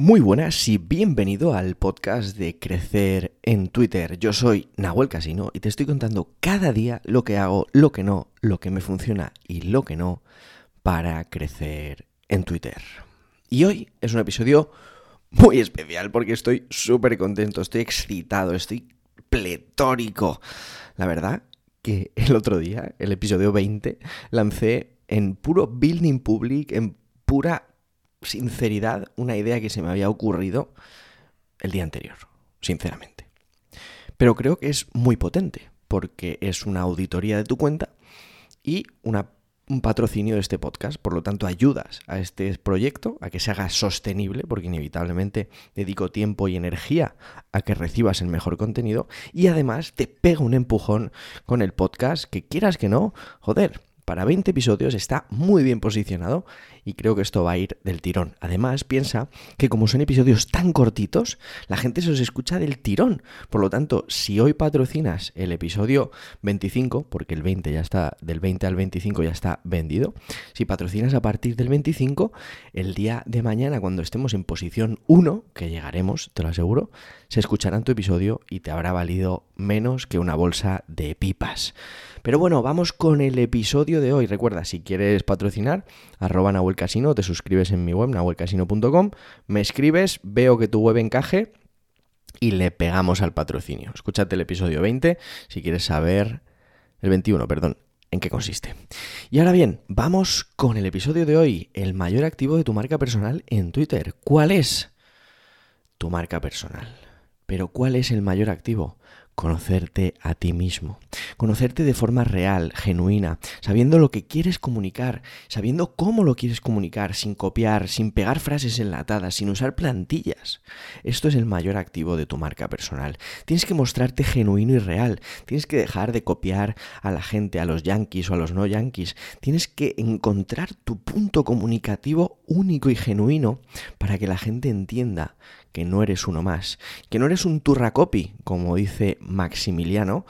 Muy buenas y bienvenido al podcast de Crecer en Twitter. Yo soy Nahuel Casino y te estoy contando cada día lo que hago, lo que no, lo que me funciona y lo que no para crecer en Twitter. Y hoy es un episodio muy especial porque estoy súper contento, estoy excitado, estoy pletórico. La verdad que el otro día, el episodio 20, lancé en puro building public, en pura sinceridad una idea que se me había ocurrido el día anterior, sinceramente. Pero creo que es muy potente, porque es una auditoría de tu cuenta y un patrocinio de este podcast. Por lo tanto, ayudas a este proyecto a que se haga sostenible, porque inevitablemente dedico tiempo y energía a que recibas el mejor contenido. Y además te pega un empujón con el podcast que quieras que no, joder, para 20 episodios está muy bien posicionado y creo que esto va a ir del tirón. Además, piensa que como son episodios tan cortitos, la gente se os escucha del tirón. Por lo tanto, si hoy patrocinas el episodio 25, porque el 20 ya está, del 20 al 25 ya está vendido, si patrocinas a partir del 25, el día de mañana, cuando estemos en posición 1, que llegaremos, te lo aseguro, se escuchará en tu episodio y te habrá valido menos que una bolsa de pipas. Pero bueno, vamos con el episodio de hoy. Recuerda, si quieres patrocinar, arroba Nahuel Casino, te suscribes en mi web, nahuelcasino.com, me escribes, veo que tu web encaje y le pegamos al patrocinio. Escúchate el episodio 20 si quieres saber, el 21, perdón, en qué consiste. Y ahora bien, vamos con el episodio de hoy, el mayor activo de tu marca personal en Twitter. ¿Cuál es tu marca personal? Pero ¿cuál es el mayor activo? Conocerte a ti mismo, conocerte de forma real, genuina, sabiendo lo que quieres comunicar, sabiendo cómo lo quieres comunicar, sin copiar, sin pegar frases enlatadas, sin usar plantillas. Esto es el mayor activo de tu marca personal. Tienes que mostrarte genuino y real, tienes que dejar de copiar a la gente, a los yankees o a los no yankees, tienes que encontrar tu punto comunicativo único y genuino para que la gente entienda que no eres uno más, que no eres un turracopi, como dice Maximiliano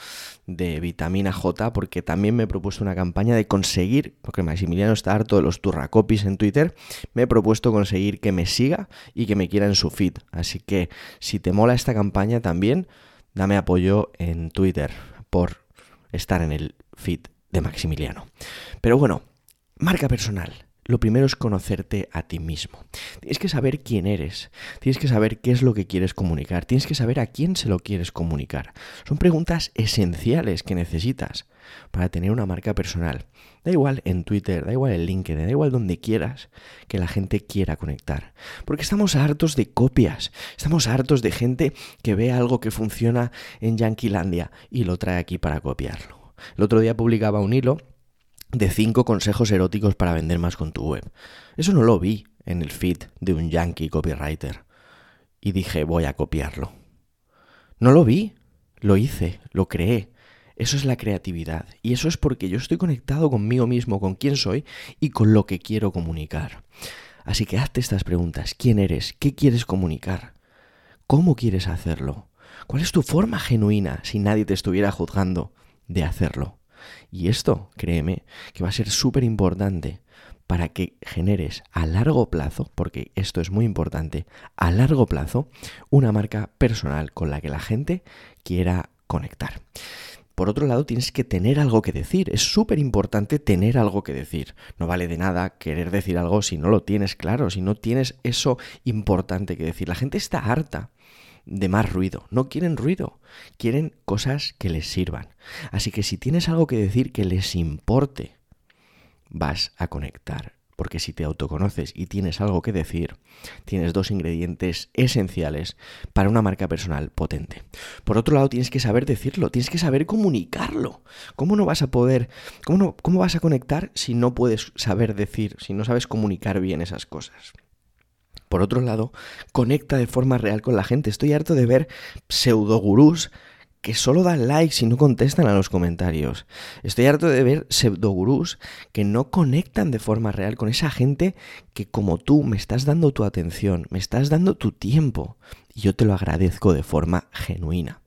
de Vitamina J, porque también me he propuesto una campaña de conseguir, porque Maximiliano está harto de los turracopis en Twitter, me he propuesto conseguir que me siga y que me quiera en su feed. Así que si te mola esta campaña también, dame apoyo en Twitter por estar en el feed de Maximiliano. Pero bueno, marca personal lo primero es conocerte a ti mismo. Tienes que saber quién eres, tienes que saber qué es lo que quieres comunicar, tienes que saber a quién se lo quieres comunicar. Son preguntas esenciales que necesitas para tener una marca personal. Da igual en Twitter, da igual en LinkedIn, da igual donde quieras que la gente quiera conectar. Porque estamos hartos de copias, estamos hartos de gente que ve algo que funciona en Yanquilandia y lo trae aquí para copiarlo. El otro día publicaba un hilo de 5 consejos eróticos para vender más con tu web. Eso no lo vi en el feed de un yankee copywriter. Y dije, voy a copiarlo. No lo vi, lo hice, lo creé. Eso es la creatividad. Y eso es porque yo estoy conectado conmigo mismo, con quién soy y con lo que quiero comunicar. Así que hazte estas preguntas. ¿Quién eres? ¿Qué quieres comunicar? ¿Cómo quieres hacerlo? ¿Cuál es tu forma genuina si nadie te estuviera juzgando de hacerlo? Y esto, créeme, que va a ser súper importante para que generes a largo plazo, porque esto es muy importante, a largo plazo, una marca personal con la que la gente quiera conectar. Por otro lado, tienes que tener algo que decir. Es súper importante tener algo que decir. No vale de nada querer decir algo si no lo tienes claro, si no tienes eso importante que decir. La gente está harta de más ruido. No quieren ruido, quieren cosas que les sirvan. Así que si tienes algo que decir que les importe, vas a conectar. Porque si te autoconoces y tienes algo que decir, tienes dos ingredientes esenciales para una marca personal potente. Por otro lado, tienes que saber decirlo, tienes que saber comunicarlo. ¿Cómo no vas a poder, cómo, no, cómo vas a conectar si no puedes saber decir, si no sabes comunicar bien esas cosas? Por otro lado, conecta de forma real con la gente. Estoy harto de ver pseudogurús que solo dan likes y no contestan a los comentarios. Estoy harto de ver pseudogurús que no conectan de forma real con esa gente que como tú me estás dando tu atención, me estás dando tu tiempo y yo te lo agradezco de forma genuina.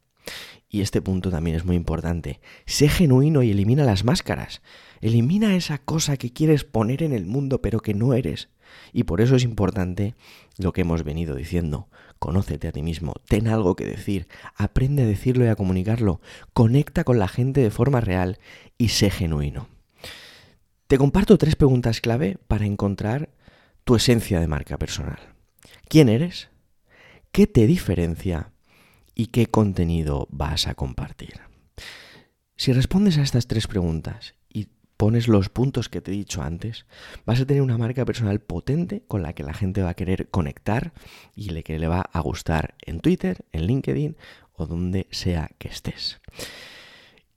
Y este punto también es muy importante. Sé genuino y elimina las máscaras. Elimina esa cosa que quieres poner en el mundo pero que no eres. Y por eso es importante lo que hemos venido diciendo. Conócete a ti mismo, ten algo que decir, aprende a decirlo y a comunicarlo, conecta con la gente de forma real y sé genuino. Te comparto tres preguntas clave para encontrar tu esencia de marca personal. ¿Quién eres? ¿Qué te diferencia? ¿Y qué contenido vas a compartir? Si respondes a estas tres preguntas pones los puntos que te he dicho antes, vas a tener una marca personal potente con la que la gente va a querer conectar y le que le va a gustar en Twitter, en LinkedIn o donde sea que estés.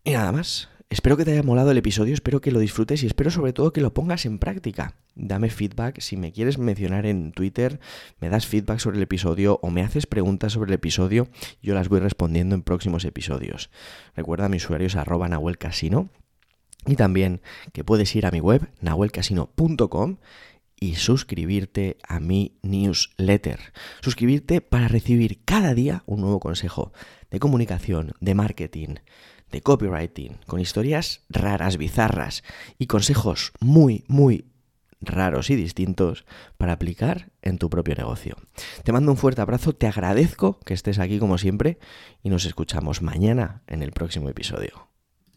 Y nada más. Espero que te haya molado el episodio, espero que lo disfrutes y espero sobre todo que lo pongas en práctica. Dame feedback, si me quieres mencionar en Twitter, me das feedback sobre el episodio o me haces preguntas sobre el episodio, yo las voy respondiendo en próximos episodios. Recuerda mi usuario es arroba nahuelcasino y también que puedes ir a mi web nahuelcasino.com y suscribirte a mi newsletter. Suscribirte para recibir cada día un nuevo consejo de comunicación, de marketing, de copywriting, con historias raras, bizarras y consejos muy, muy raros y distintos para aplicar en tu propio negocio. Te mando un fuerte abrazo, te agradezco que estés aquí como siempre y nos escuchamos mañana en el próximo episodio.